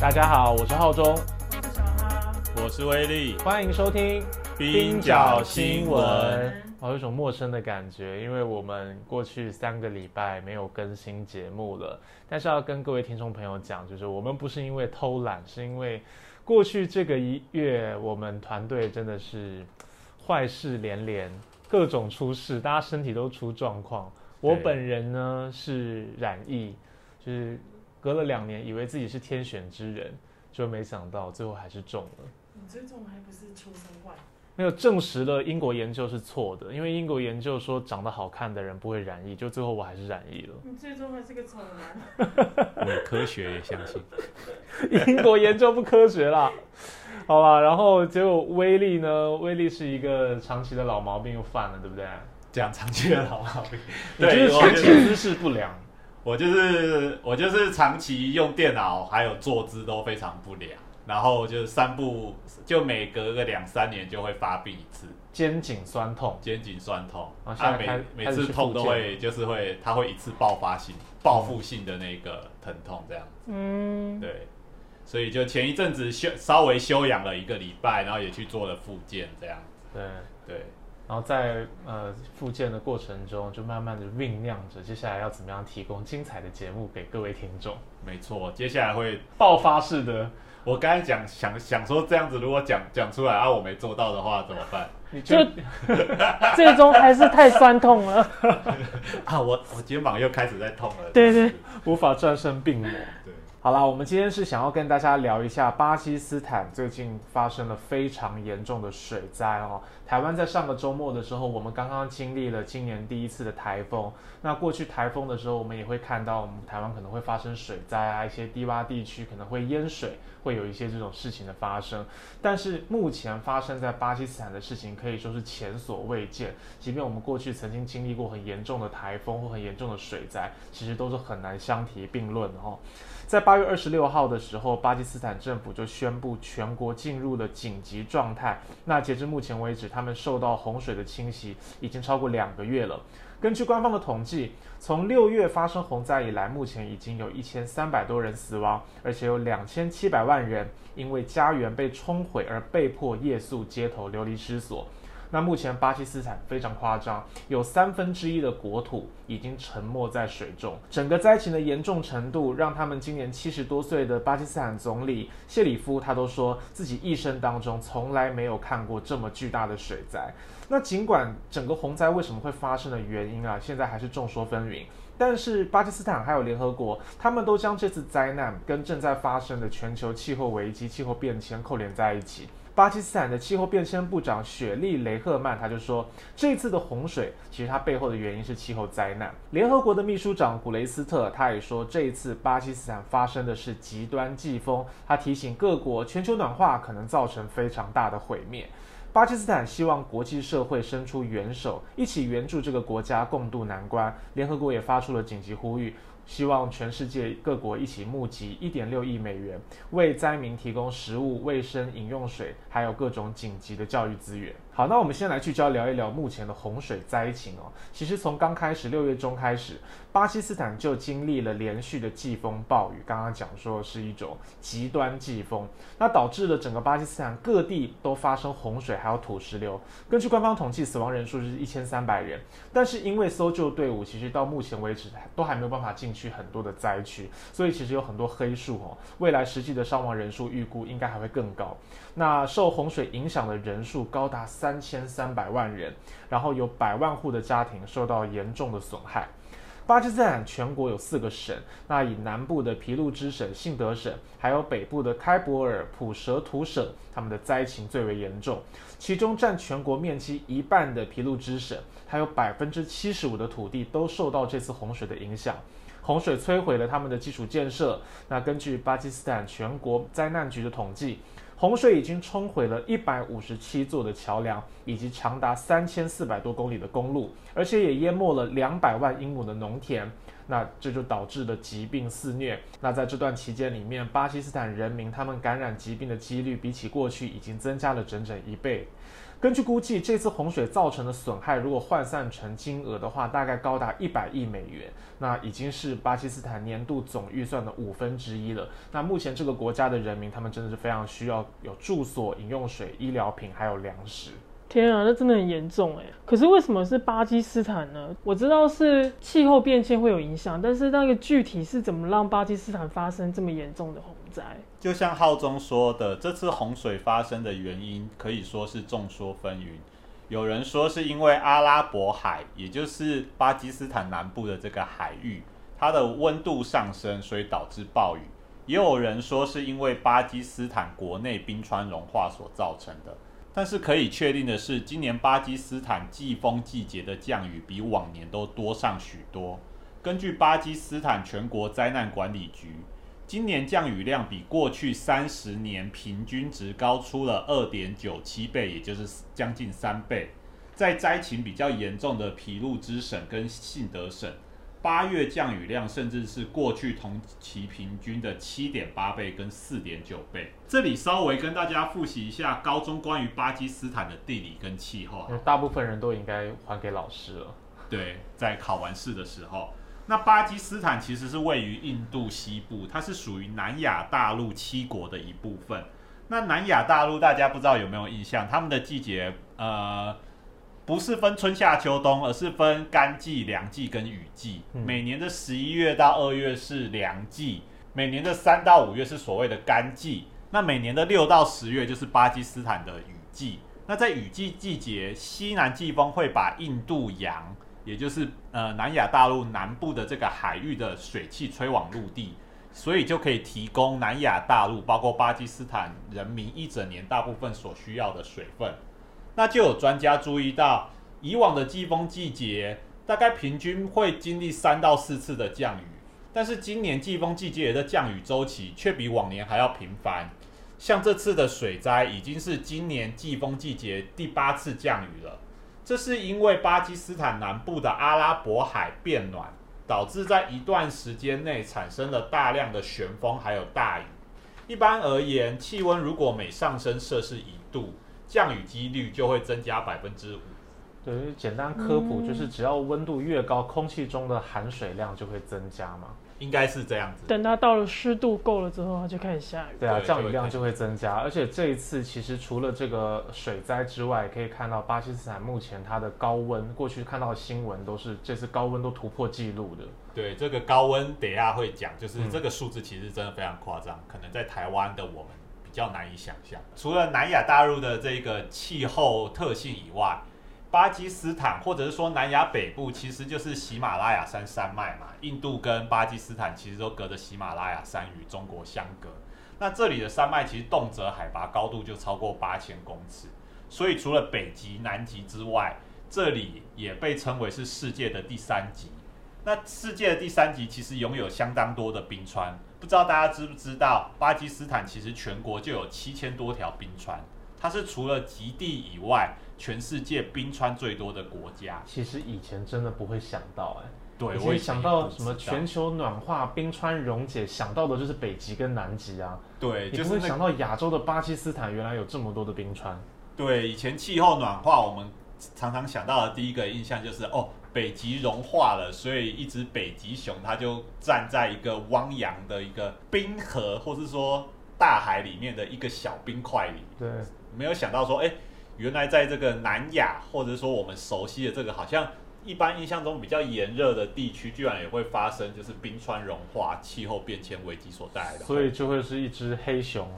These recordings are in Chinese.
大家好，我是浩中，我是小哈，我是威力，欢迎收听冰角新闻。我有一种陌生的感觉，因为我们过去三个礼拜没有更新节目了。但是要跟各位听众朋友讲，就是我们不是因为偷懒，是因为过去这个一月，我们团队真的是坏事连连，各种出事，大家身体都出状况。我本人呢是染疫，就是隔了两年，以为自己是天选之人，就没想到最后还是中了。你最重还不是出生怪，没有证实了英国研究是错的，因为英国研究说长得好看的人不会染疫，就最后我还是染疫了。你最终还是个丑男。我科学也相信，英国研究不科学啦，好吧。然后结果威力呢？威力是一个长期的老毛病又犯了，对不对？讲长期的老毛病。你就是对，我长期姿势不良。我就是我就是长期用电脑还有坐姿都非常不良，然后就是三步就每隔个两三年就会发病一次，肩颈酸痛，肩颈酸痛，啊现在开每每次痛都会就是会它会一次爆发性报复性的那个疼痛这样子。嗯，对，所以就前一阵子休稍微休养了一个礼拜，然后也去做了复健这样子。对。对，然后在呃复健的过程中，就慢慢的酝酿着接下来要怎么样提供精彩的节目给各位听众。没错，接下来会爆发式的，我刚才讲想想说这样子，如果讲讲出来啊，我没做到的话怎么办？你就就最终还是太酸痛了。啊，我我肩膀又开始在痛了。对对无法战胜病魔。好啦，我们今天是想要跟大家聊一下巴基斯坦最近发生了非常严重的水灾哦。台湾在上个周末的时候，我们刚刚经历了今年第一次的台风。那过去台风的时候，我们也会看到我们台湾可能会发生水灾啊，一些低洼地区可能会淹水，会有一些这种事情的发生。但是目前发生在巴基斯坦的事情可以说是前所未见。即便我们过去曾经经历过很严重的台风或很严重的水灾，其实都是很难相提并论的哦。在八月二十六号的时候，巴基斯坦政府就宣布全国进入了紧急状态。那截至目前为止，他们受到洪水的侵袭已经超过两个月了。根据官方的统计，从六月发生洪灾以来，目前已经有一千三百多人死亡，而且有两千七百万人因为家园被冲毁而被迫夜宿街头，流离失所。那目前巴基斯坦非常夸张，有三分之一的国土已经沉没在水中。整个灾情的严重程度，让他们今年七十多岁的巴基斯坦总理谢里夫他都说自己一生当中从来没有看过这么巨大的水灾。那尽管整个洪灾为什么会发生的原因啊，现在还是众说纷纭。但是巴基斯坦还有联合国，他们都将这次灾难跟正在发生的全球气候危机、气候变迁扣连在一起。巴基斯坦的气候变迁部长雪莉·雷赫曼他就说，这次的洪水其实它背后的原因是气候灾难。联合国的秘书长古雷斯特他也说，这一次巴基斯坦发生的是极端季风，他提醒各国，全球暖化可能造成非常大的毁灭。巴基斯坦希望国际社会伸出援手，一起援助这个国家共度难关。联合国也发出了紧急呼吁，希望全世界各国一起募集一点六亿美元，为灾民提供食物、卫生、饮用水，还有各种紧急的教育资源。好，那我们先来聚焦聊一聊目前的洪水灾情哦。其实从刚开始六月中开始，巴基斯坦就经历了连续的季风暴雨，刚刚讲说是一种极端季风，那导致了整个巴基斯坦各地都发生洪水，还有土石流。根据官方统计，死亡人数是一千三百人，但是因为搜救队伍其实到目前为止都还没有办法进去很多的灾区，所以其实有很多黑数哦。未来实际的伤亡人数预估应该还会更高。那受洪水影响的人数高达三三千三百万人，然后有百万户的家庭受到严重的损害。巴基斯坦全国有四个省，那以南部的皮路支省、信德省，还有北部的开伯尔、普什图省，他们的灾情最为严重。其中占全国面积一半的皮路支省，还有百分之七十五的土地都受到这次洪水的影响。洪水摧毁了他们的基础建设。那根据巴基斯坦全国灾难局的统计，洪水已经冲毁了一百五十七座的桥梁，以及长达三千四百多公里的公路，而且也淹没了两百万英亩的农田。那这就导致了疾病肆虐。那在这段期间里面，巴基斯坦人民他们感染疾病的几率比起过去已经增加了整整一倍。根据估计，这次洪水造成的损害，如果换算成金额的话，大概高达一百亿美元，那已经是巴基斯坦年度总预算的五分之一了。那目前这个国家的人民，他们真的是非常需要有住所、饮用水、医疗品还有粮食。天啊，那真的很严重哎！可是为什么是巴基斯坦呢？我知道是气候变迁会有影响，但是那个具体是怎么让巴基斯坦发生这么严重的洪灾？就像浩中说的，这次洪水发生的原因可以说是众说纷纭。有人说是因为阿拉伯海，也就是巴基斯坦南部的这个海域，它的温度上升，所以导致暴雨；也有人说是因为巴基斯坦国内冰川融化所造成的。但是可以确定的是，今年巴基斯坦季风季节的降雨比往年都多上许多。根据巴基斯坦全国灾难管理局，今年降雨量比过去三十年平均值高出了二点九七倍，也就是将近三倍。在灾情比较严重的皮路支省跟信德省。八月降雨量甚至是过去同期平均的七点八倍跟四点九倍。这里稍微跟大家复习一下高中关于巴基斯坦的地理跟气候。大部分人都应该还给老师了。对，在考完试的时候，那巴基斯坦其实是位于印度西部，它是属于南亚大陆七国的一部分。那南亚大陆大家不知道有没有印象？他们的季节，呃。不是分春夏秋冬，而是分干季、凉季跟雨季。每年的十一月到二月是凉季，每年的三到五月是所谓的干季。那每年的六到十月就是巴基斯坦的雨季。那在雨季季节，西南季风会把印度洋，也就是呃南亚大陆南部的这个海域的水汽吹往陆地，所以就可以提供南亚大陆，包括巴基斯坦人民一整年大部分所需要的水分。那就有专家注意到，以往的季风季节大概平均会经历三到四次的降雨，但是今年季风季节的降雨周期却比往年还要频繁。像这次的水灾已经是今年季风季节第八次降雨了。这是因为巴基斯坦南部的阿拉伯海变暖，导致在一段时间内产生了大量的旋风还有大雨。一般而言，气温如果每上升摄氏一度，降雨几率就会增加百分之五。对，简单科普就是，只要温度越高，空气中的含水量就会增加嘛。应该是这样子。等它到了湿度够了之后，它就开始下雨。对啊，降雨量就会增加。而且这一次其实除了这个水灾之外，可以看到巴基斯坦目前它的高温，过去看到的新闻都是这次高温都突破纪录的。对，这个高温等下会讲，就是这个数字其实真的非常夸张，可能在台湾的我们。比较难以想象，除了南亚大陆的这个气候特性以外，巴基斯坦或者是说南亚北部，其实就是喜马拉雅山山脉嘛。印度跟巴基斯坦其实都隔着喜马拉雅山与中国相隔。那这里的山脉其实动辄海拔高度就超过八千公尺，所以除了北极、南极之外，这里也被称为是世界的第三极。那世界的第三极其实拥有相当多的冰川。不知道大家知不知道，巴基斯坦其实全国就有七千多条冰川，它是除了极地以外，全世界冰川最多的国家。其实以前真的不会想到，哎，对，我想到什么全球暖化、冰川溶解，想到的就是北极跟南极啊。对，就是想到亚洲的巴基斯坦原来有这么多的冰川。对，以前气候暖化，我们常常想到的第一个印象就是哦。北极融化了，所以一只北极熊它就站在一个汪洋的一个冰河，或是说大海里面的一个小冰块里。对，没有想到说，哎，原来在这个南亚，或者说我们熟悉的这个好像一般印象中比较炎热的地区，居然也会发生就是冰川融化、气候变迁危机所带来的。所以就会是一只黑熊。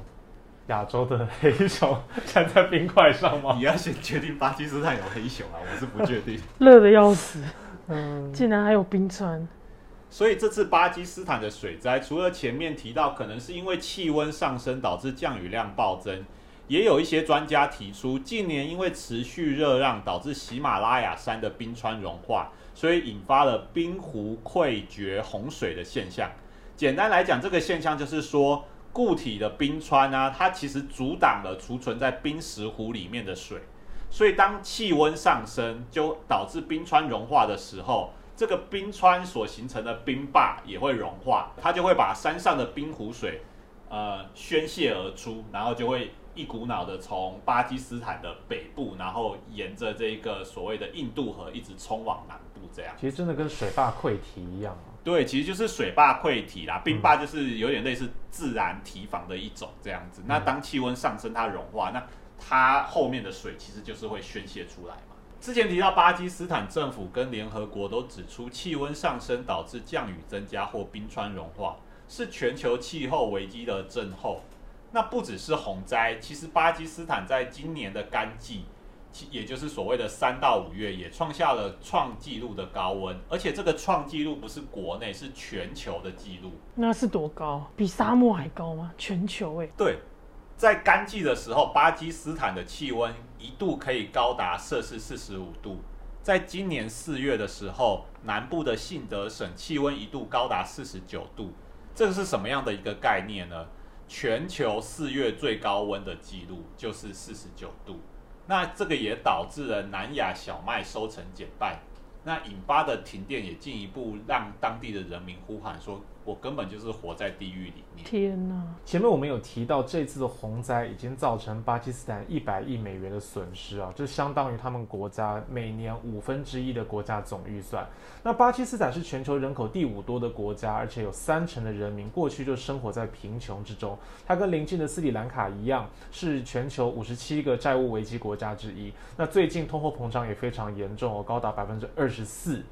亚洲的黑熊站在冰块上吗？你要先确定巴基斯坦有黑熊啊，我是不确定。热的要死，嗯，竟然还有冰川。所以这次巴基斯坦的水灾，除了前面提到可能是因为气温上升导致降雨量暴增，也有一些专家提出，近年因为持续热浪导致喜马拉雅山的冰川融化，所以引发了冰湖溃决洪水的现象。简单来讲，这个现象就是说。固体的冰川啊，它其实阻挡了储存在冰石湖里面的水，所以当气温上升，就导致冰川融化的时候，这个冰川所形成的冰坝也会融化，它就会把山上的冰湖水，呃，宣泄而出，然后就会一股脑的从巴基斯坦的北部，然后沿着这个所谓的印度河一直冲往南部，这样。其实真的跟水坝溃堤一样啊。对，其实就是水坝溃堤啦，冰坝就是有点类似自然堤防的一种这样子。那当气温上升，它融化，那它后面的水其实就是会宣泄出来嘛。之前提到巴基斯坦政府跟联合国都指出，气温上升导致降雨增加或冰川融化，是全球气候危机的症候。那不只是洪灾，其实巴基斯坦在今年的干季，其也就是所谓的三到五月，也创下了创纪录的高温，而且这个创纪录不是国内，是全球的纪录。那是多高？比沙漠还高吗？全球哎、对，在干季的时候，巴基斯坦的气温一度可以高达摄氏四十五度。在今年四月的时候，南部的信德省气温一度高达四十九度。这个是什么样的一个概念呢？全球四月最高温的记录就是四十九度。那这个也导致了南亚小麦收成减半，那引发的停电也进一步让当地的人民呼喊说：“我根本就是活在地狱里面。”天哪！前面我们有提到，这次的洪灾已经造成巴基斯坦一百亿美元的损失啊，这相当于他们国家每年五分之一的国家总预算。那巴基斯坦是全球人口第五多的国家，而且有三成的人民过去就生活在贫穷之中。它跟邻近的斯里兰卡一样，是全球五十七个债务危机国家之一。那最近通货膨胀也非常严重哦，高达百分之二十四。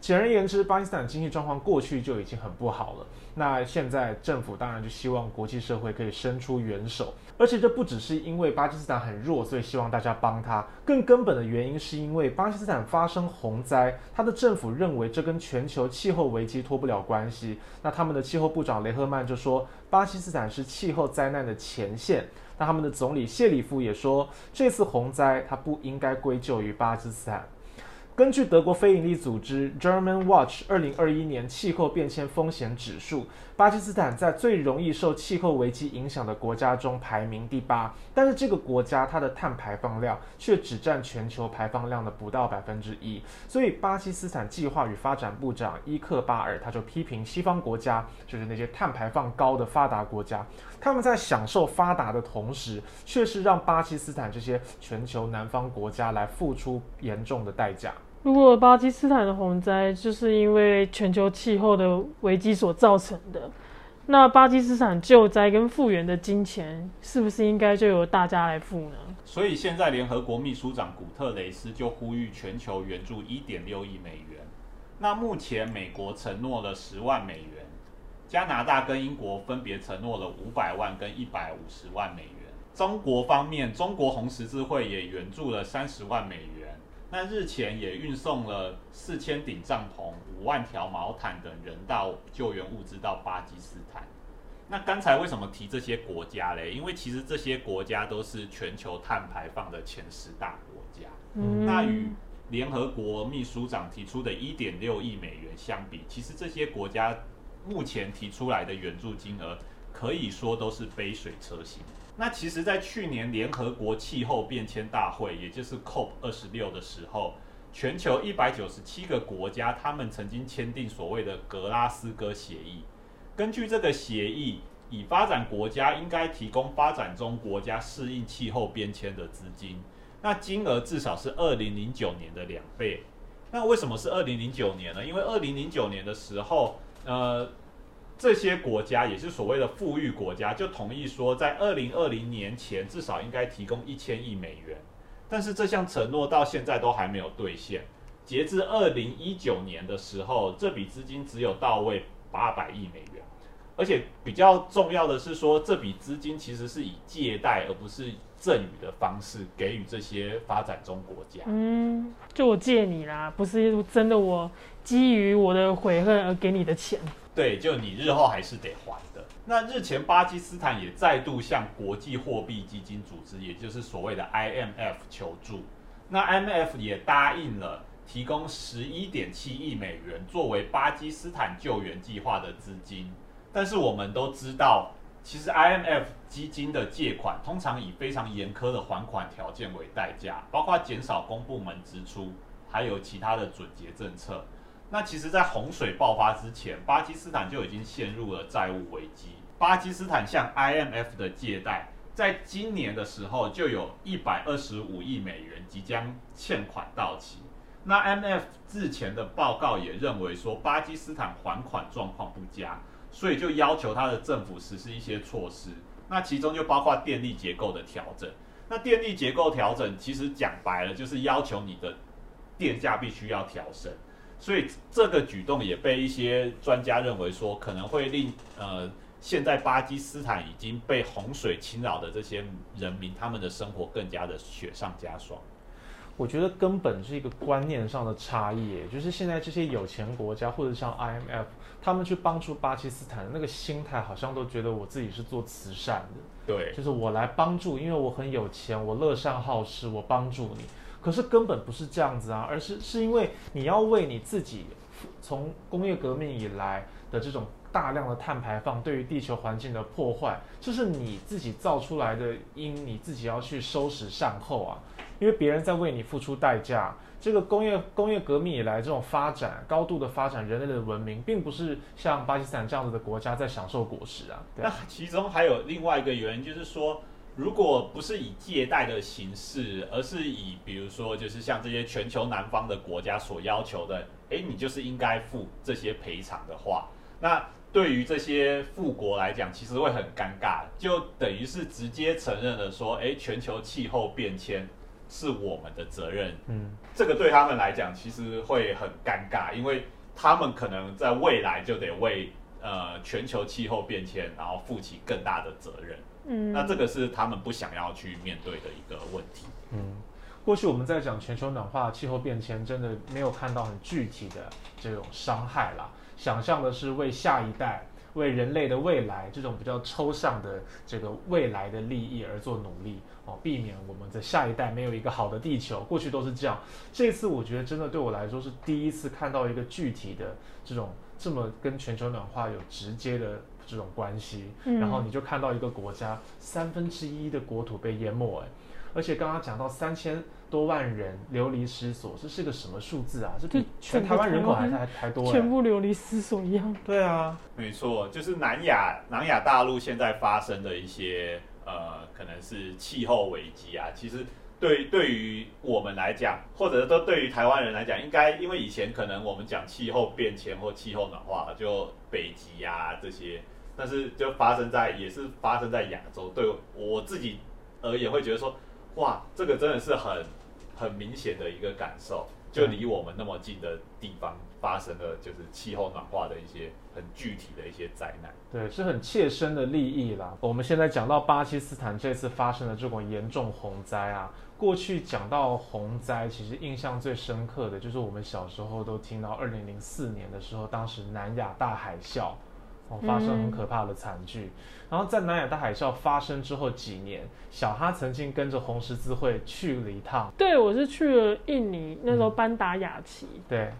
简而言之，巴基斯坦经济状况过去就已经很不好了。那现在政府当然就希望国际社会可以伸出援手，而且这不只是因为巴基斯坦很弱，所以希望大家帮他。更根本的原因是因为巴基斯坦发生洪灾，他的政府认为这跟全球气候危机脱不了关系。那他们的气候部长雷赫曼就说，巴基斯坦是气候灾难的前线。那他们的总理谢里夫也说，这次洪灾他不应该归咎于巴基斯坦。根据德国非营利组织 German Watch 二零二一年气候变迁风险指数，巴基斯坦在最容易受气候危机影响的国家中排名第八。但是这个国家它的碳排放量却只占全球排放量的不到百分之一。所以巴基斯坦计划与发展部长伊克巴尔他就批评西方国家，就是那些碳排放高的发达国家，他们在享受发达的同时，却是让巴基斯坦这些全球南方国家来付出严重的代价。如果巴基斯坦的洪灾就是因为全球气候的危机所造成的，那巴基斯坦救灾跟复原的金钱是不是应该就由大家来付呢？所以现在联合国秘书长古特雷斯就呼吁全球援助一点六亿美元。那目前美国承诺了十万美元，加拿大跟英国分别承诺了五百万跟一百五十万美元。中国方面，中国红十字会也援助了三十万美元。那日前也运送了四千顶帐篷、五万条毛毯等人道救援物资到巴基斯坦。那刚才为什么提这些国家嘞？因为其实这些国家都是全球碳排放的前十大国家。嗯那与联合国秘书长提出的一点六亿美元相比，其实这些国家目前提出来的援助金额可以说都是杯水车薪。那其实，在去年联合国气候变迁大会，也就是 COP 二十六的时候，全球一百九十七个国家，他们曾经签订所谓的格拉斯哥协议。根据这个协议，以发展国家应该提供发展中国家适应气候变迁的资金，那金额至少是二零零九年的两倍。那为什么是二零零九年呢？因为二零零九年的时候，呃，这些国家也是所谓的富裕国家，就同意说，在二零二零年前至少应该提供一千亿美元。但是这项承诺到现在都还没有兑现。截至二零一九年的时候，这笔资金只有到位八百亿美元。而且比较重要的是说，这笔资金其实是以借贷而不是赠与的方式给予这些发展中国家。嗯，就我借你啦，不是真的我基于我的悔恨而给你的钱。对，就你日后还是得还的。那日前巴基斯坦也再度向国际货币基金组织，也就是所谓的 IMF 求助。那 IMF 也答应了提供十一点七亿美元作为巴基斯坦救援计划的资金。但是我们都知道，其实 IMF 基金的借款通常以非常严苛的还款条件为代价，包括减少公部门支出，还有其他的准结政策。那其实，在洪水爆发之前，巴基斯坦就已经陷入了债务危机。巴基斯坦向 IMF 的借贷在今年的时候就有一百二十五亿美元即将欠款到期。那 IMF 之前的报告也认为说，巴基斯坦还款状况不佳，所以就要求他的政府实施一些措施。那其中就包括电力结构的调整。那电力结构调整其实讲白了就是要求你的电价必须要调升。所以这个举动也被一些专家认为说，可能会令呃现在巴基斯坦已经被洪水侵扰的这些人民，他们的生活更加的雪上加霜。我觉得根本是一个观念上的差异，就是现在这些有钱国家或者像 IMF，他们去帮助巴基斯坦的那个心态，好像都觉得我自己是做慈善的，对，就是我来帮助，因为我很有钱，我乐善好施，我帮助你。可是根本不是这样子啊，而是是因为你要为你自己从工业革命以来的这种大量的碳排放对于地球环境的破坏，这是你自己造出来的因，你自己要去收拾善后啊。因为别人在为你付出代价。这个工业工业革命以来这种发展高度的发展，人类的文明，并不是像巴基斯坦这样子的国家在享受果实啊。那其中还有另外一个原因，就是说。如果不是以借贷的形式，而是以比如说，就是像这些全球南方的国家所要求的，哎，你就是应该付这些赔偿的话，那对于这些富国来讲，其实会很尴尬，就等于是直接承认了说，哎，全球气候变迁是我们的责任。嗯，这个对他们来讲，其实会很尴尬，因为他们可能在未来就得为呃全球气候变迁，然后负起更大的责任。嗯，那这个是他们不想要去面对的一个问题。嗯，过去我们在讲全球暖化、气候变迁，真的没有看到很具体的这种伤害啦。想象的是为下一代、为人类的未来这种比较抽象的这个未来的利益而做努力哦，避免我们的下一代没有一个好的地球。过去都是这样，这次我觉得真的对我来说是第一次看到一个具体的这种这么跟全球暖化有直接的。这种关系，然后你就看到一个国家三分之一的国土被淹没，哎，而且刚刚讲到三千多万人流离失所，这是个什么数字啊？这比全台湾人口还还还多，全部流离失所一样。对啊，没错，就是南亚南亚大陆现在发生的一些呃，可能是气候危机啊。其实对对于我们来讲，或者都对于台湾人来讲，应该因为以前可能我们讲气候变迁或气候暖化，就北极啊这些。但是就发生在也是发生在亚洲，对我自己而言会觉得说，哇，这个真的是很很明显的一个感受，就离我们那么近的地方发生了就是气候暖化的一些很具体的一些灾难。对，是很切身的利益啦。我们现在讲到巴基斯坦这次发生的这种严重洪灾啊，过去讲到洪灾，其实印象最深刻的就是我们小时候都听到二零零四年的时候，当时南亚大海啸。哦，发生很可怕的惨剧。然后在南亚大海啸发生之后几年，小哈曾经跟着红十字会去了一趟。对，我是去了印尼，那时候班达雅奇。对，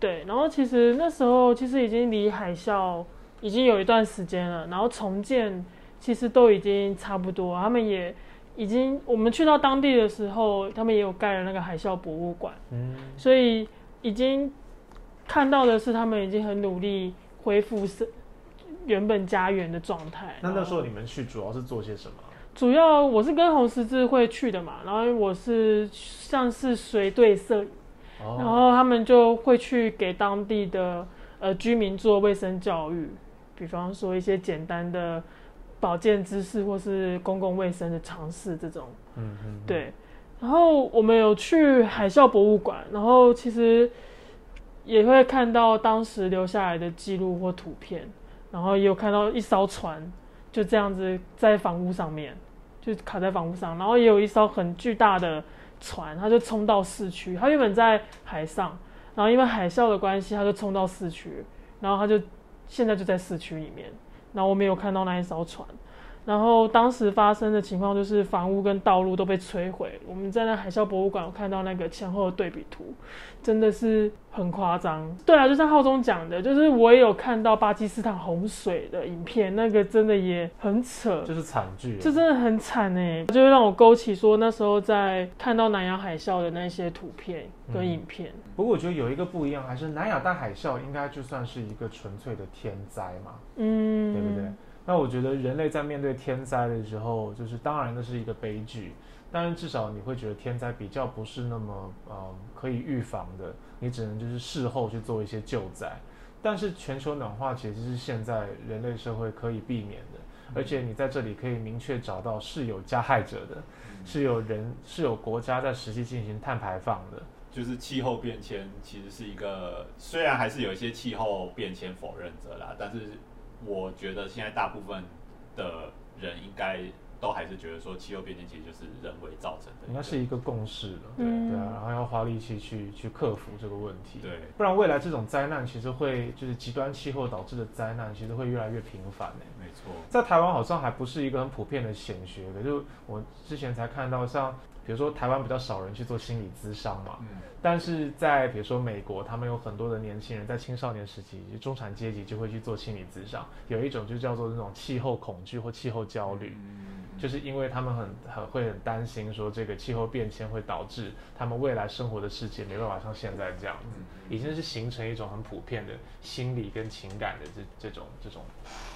对。然后其实那时候其实已经离海啸已经有一段时间了，然后重建其实都已经差不多。他们也已经，我们去到当地的时候，他们也有盖了那个海啸博物馆。嗯。所以已经看到的是，他们已经很努力恢复是。原本家园的状态。那那时候你们去主要是做些什么？主要我是跟红十字会去的嘛，然后我是像是随队摄影，然后他们就会去给当地的呃居民做卫生教育，比方说一些简单的保健知识或是公共卫生的常识这种。嗯嗯。对。然后我们有去海啸博物馆，然后其实也会看到当时留下来的记录或图片。然后也有看到一艘船，就这样子在房屋上面，就卡在房屋上。然后也有一艘很巨大的船，它就冲到市区。它原本在海上，然后因为海啸的关系，它就冲到市区。然后它就现在就在市区里面。然后我没有看到那一艘船。然后当时发生的情况就是房屋跟道路都被摧毁。我们在那海啸博物馆有看到那个前后的对比图，真的是很夸张。对啊，就像浩中讲的，就是我也有看到巴基斯坦洪水的影片，那个真的也很扯，就是惨剧，这真的很惨哎，就会让我勾起说那时候在看到南洋海啸的那些图片跟影片。不过我觉得有一个不一样，还是南亚大海啸应该就算是一个纯粹的天灾嘛，嗯，对不对？那我觉得人类在面对天灾的时候，就是当然那是一个悲剧，但是至少你会觉得天灾比较不是那么呃可以预防的，你只能就是事后去做一些救灾。但是全球暖化其实是现在人类社会可以避免的，而且你在这里可以明确找到是有加害者的，是有人是有国家在实际进行碳排放的。就是气候变迁其实是一个，虽然还是有一些气候变迁否认者啦，但是我觉得现在大部分的人应该都还是觉得说气候变迁其实就是人为造成的，应该是一个共识了。对对啊，然后要花力气去去克服这个问题。对，不然未来这种灾难其实会就是极端气候导致的灾难，其实会越来越频繁呢。没错，在台湾好像还不是一个很普遍的显学的，就我之前才看到像。比如说台湾比较少人去做心理咨商嘛，但是在比如说美国，他们有很多的年轻人在青少年时期，就中产阶级就会去做心理咨商。有一种就叫做那种气候恐惧或气候焦虑，就是因为他们很很会很担心说这个气候变迁会导致他们未来生活的世界没办法像现在这样子，已经是形成一种很普遍的心理跟情感的这这种这种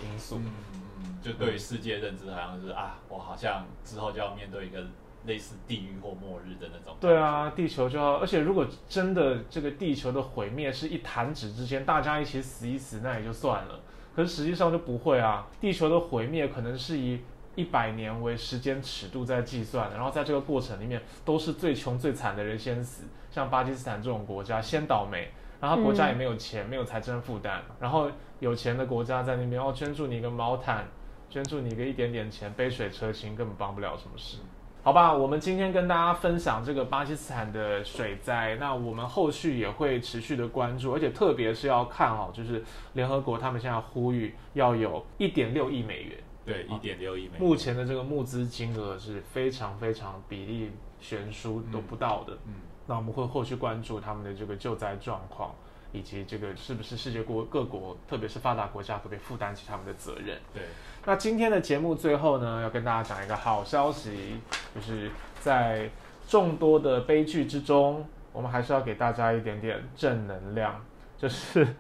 因素。嗯，就对世界认知好像是啊，我好像之后就要面对一个。类似地狱或末日的那种。对啊，地球就要，而且如果真的这个地球的毁灭是一弹指之间，大家一起死一死，那也就算了。可是实际上就不会啊，地球的毁灭可能是以一百年为时间尺度在计算的，然后在这个过程里面，都是最穷最惨的人先死，像巴基斯坦这种国家先倒霉，然后国家也没有钱，没有财政负担，然后有钱的国家在那边哦捐助你一个毛毯，捐助你一个一点点钱，杯水车薪，根本帮不了什么事。好吧，我们今天跟大家分享这个巴基斯坦的水灾，那我们后续也会持续的关注，而且特别是要看好，就是联合国他们现在呼吁要有一点六亿美元，对，一点六亿美元，目前的这个募资金额是非常非常比例悬殊都不到的，嗯，那我们会后续关注他们的这个救灾状况。以及这个是不是世界国各国，特别是发达国家，可不可以负担起他们的责任？对。那今天的节目最后呢，要跟大家讲一个好消息，就是在众多的悲剧之中，我们还是要给大家一点点正能量，就是。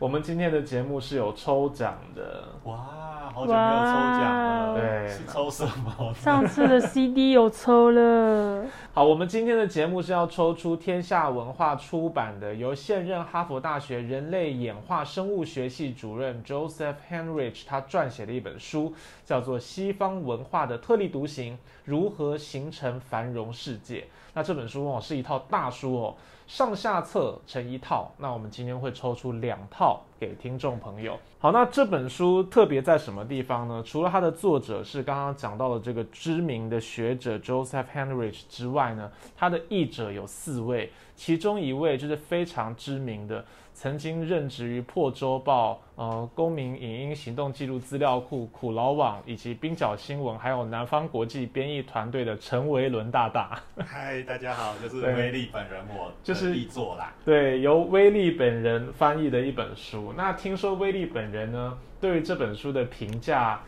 我们今天的节目是有抽奖的，哇，好久没有抽奖了，对，是抽什么？上次的 CD 有抽了。好，我们今天的节目是要抽出天下文化出版的，由现任哈佛大学人类演化生物学系主任 Joseph Henrich 他撰写的一本书，叫做《西方文化的特立独行：如何形成繁荣世界》。那这本书哦是一套大书哦。上下册成一套，那我们今天会抽出两套给听众朋友。好，那这本书特别在什么地方呢？除了它的作者是刚刚讲到的这个知名的学者 Joseph Henrich 之外呢，它的译者有四位，其中一位就是非常知名的。曾经任职于破周报、呃公民影音行动记录资料库、苦劳网以及冰角新闻，还有南方国际编译团队的陈维伦大大。嗨，大家好，就是威利本人，我就是译作啦。对，由威利本人翻译的一本书。那听说威利本人呢，对于这本书的评价，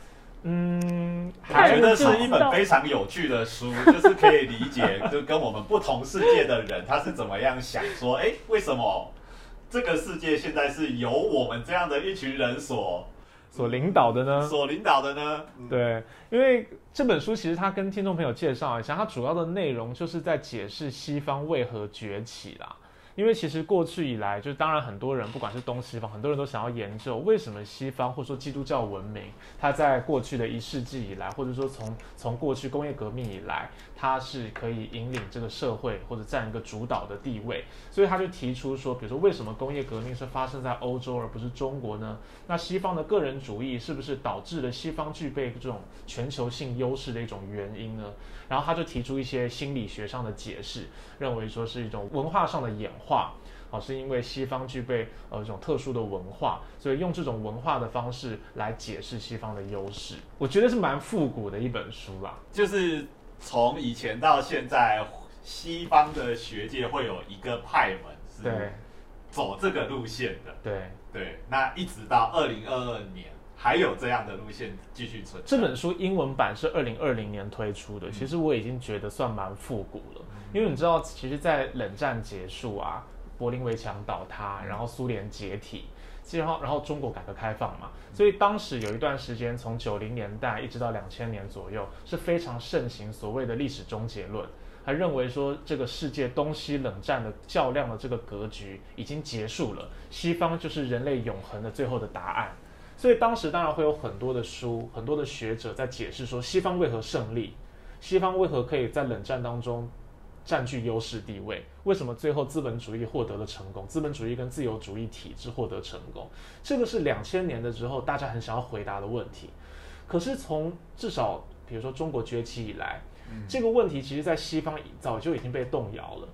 嗯，我觉得是一本非常有趣的书，就是可以理解，就跟我们不同世界的人他是怎么样想，说，哎，为什么？这个世界现在是由我们这样的一群人所所领导的呢？所领导的呢？对，因为这本书其实它跟听众朋友介绍一下，它主要的内容就是在解释西方为何崛起啦。因为其实过去以来，就当然很多人，不管是东西方，很多人都想要研究为什么西方或者说基督教文明，它在过去的一世纪以来，或者说从从过去工业革命以来，它是可以引领这个社会或者占一个主导的地位。所以他就提出说，比如说为什么工业革命是发生在欧洲而不是中国呢？那西方的个人主义是不是导致了西方具备这种全球性优势的一种原因呢？然后他就提出一些心理学上的解释，认为说是一种文化上的演化，啊，是因为西方具备呃一种特殊的文化，所以用这种文化的方式来解释西方的优势。我觉得是蛮复古的一本书啦，就是从以前到现在，西方的学界会有一个派门是走这个路线的，对对，那一直到二零二二年。还有这样的路线继续存。这本书英文版是二零二零年推出的，其实我已经觉得算蛮复古了。因为你知道，其实，在冷战结束啊，柏林围墙倒塌，然后苏联解体，然后然后中国改革开放嘛，所以当时有一段时间，从九零年代一直到两千年左右，是非常盛行所谓的历史终结论。他认为说，这个世界东西冷战的较量的这个格局已经结束了，西方就是人类永恒的最后的答案。所以当时当然会有很多的书，很多的学者在解释说，西方为何胜利，西方为何可以在冷战当中占据优势地位，为什么最后资本主义获得了成功，资本主义跟自由主义体制获得成功，这个是两千年的时候大家很想要回答的问题。可是从至少比如说中国崛起以来，这个问题其实，在西方早就已经被动摇了。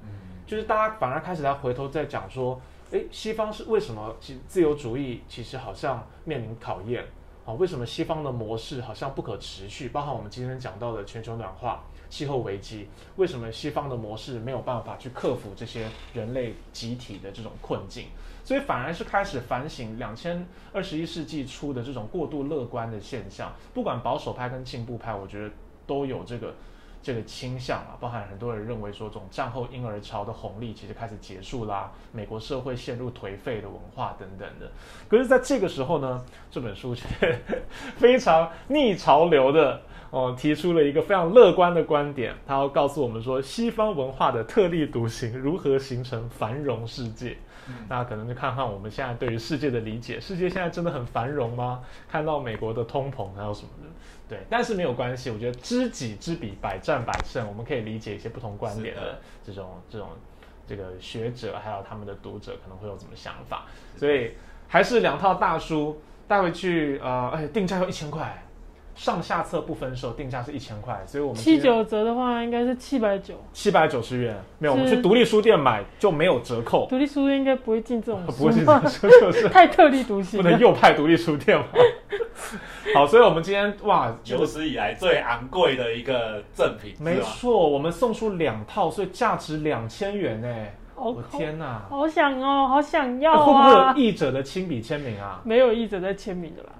就是大家反而开始来回头在讲说，诶，西方是为什么？其自由主义其实好像面临考验啊？为什么西方的模式好像不可持续？包含我们今天讲到的全球暖化、气候危机，为什么西方的模式没有办法去克服这些人类集体的这种困境？所以反而是开始反省两千二十一世纪初的这种过度乐观的现象。不管保守派跟进步派，我觉得都有这个。这个倾向啊，包含很多人认为说，这种战后婴儿潮的红利其实开始结束啦，美国社会陷入颓废的文化等等的。可是，在这个时候呢，这本书却非常逆潮流的哦，提出了一个非常乐观的观点，他要告诉我们说，西方文化的特立独行如何形成繁荣世界。那可能就看看我们现在对于世界的理解，世界现在真的很繁荣吗？看到美国的通膨还有什么的？对，但是没有关系，我觉得知己知彼，百战百胜。我们可以理解一些不同观点的这种这种这个学者，还有他们的读者可能会有什么想法。所以还是两套大书带回去，呃，而且定价要一千块。上下册不分售，定价是一千块，所以我们七九折的话应该是七百九，七百九十元没有，我们去独立书店买就没有折扣。独立书店应该不会进这种，不会进这种书，就是 太特立独行，不能右派独立书店嘛。好，所以我们今天哇，有史以来最昂贵的一个赠品，没错，我们送出两套，所以价值两千元呢。我天哪，好想哦，好想要啊！会不会有译者的亲笔签名啊？没有译者在签名的啦。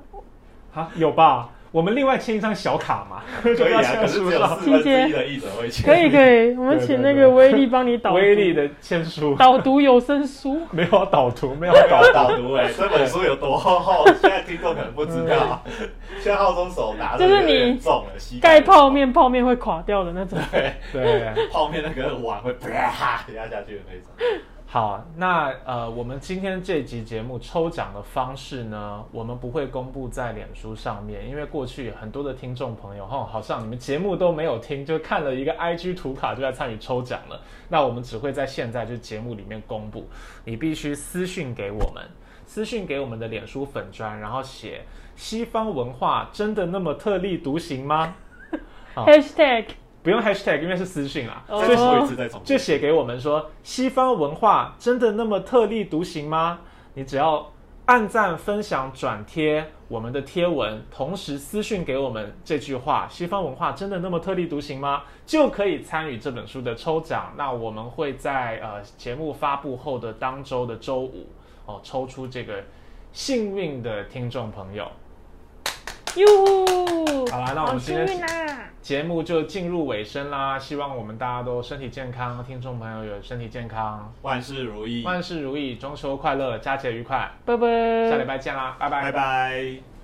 啊，有吧？我们另外签一张小卡嘛，可以啊，可是只有四分之一的译者会签。可以可以，我们请那个威力帮你导。威力的签书，导读有声书，没有导读，没有导 导读哎，这本书有多厚？现在听众可能不知道。现在浩中手拿的就是你重了，盖泡面，泡面会垮掉的那种。对对，泡面那个碗会啪压下去的那种。好，那呃，我们今天这集节目抽奖的方式呢，我们不会公布在脸书上面，因为过去很多的听众朋友哈，好像你们节目都没有听，就看了一个 IG 图卡就在参与抽奖了。那我们只会在现在就节目里面公布，你必须私讯给我们，私讯给我们的脸书粉砖，然后写西方文化真的那么特立独行吗？#hashtag 不用 hashtag，因为是私信啊，最后一次再重，就写给我们说，西方文化真的那么特立独行吗？你只要按赞、分享、转贴我们的贴文，同时私信给我们这句话：西方文化真的那么特立独行吗？就可以参与这本书的抽奖。那我们会在呃节目发布后的当周的周五哦，抽出这个幸运的听众朋友。哟，好啦，那我们今天节目就进入尾声啦。希望我们大家都身体健康，听众朋友有身体健康，万事如意，万事如意，中秋快乐，佳节愉快，拜拜，下礼拜见啦，拜拜，拜拜。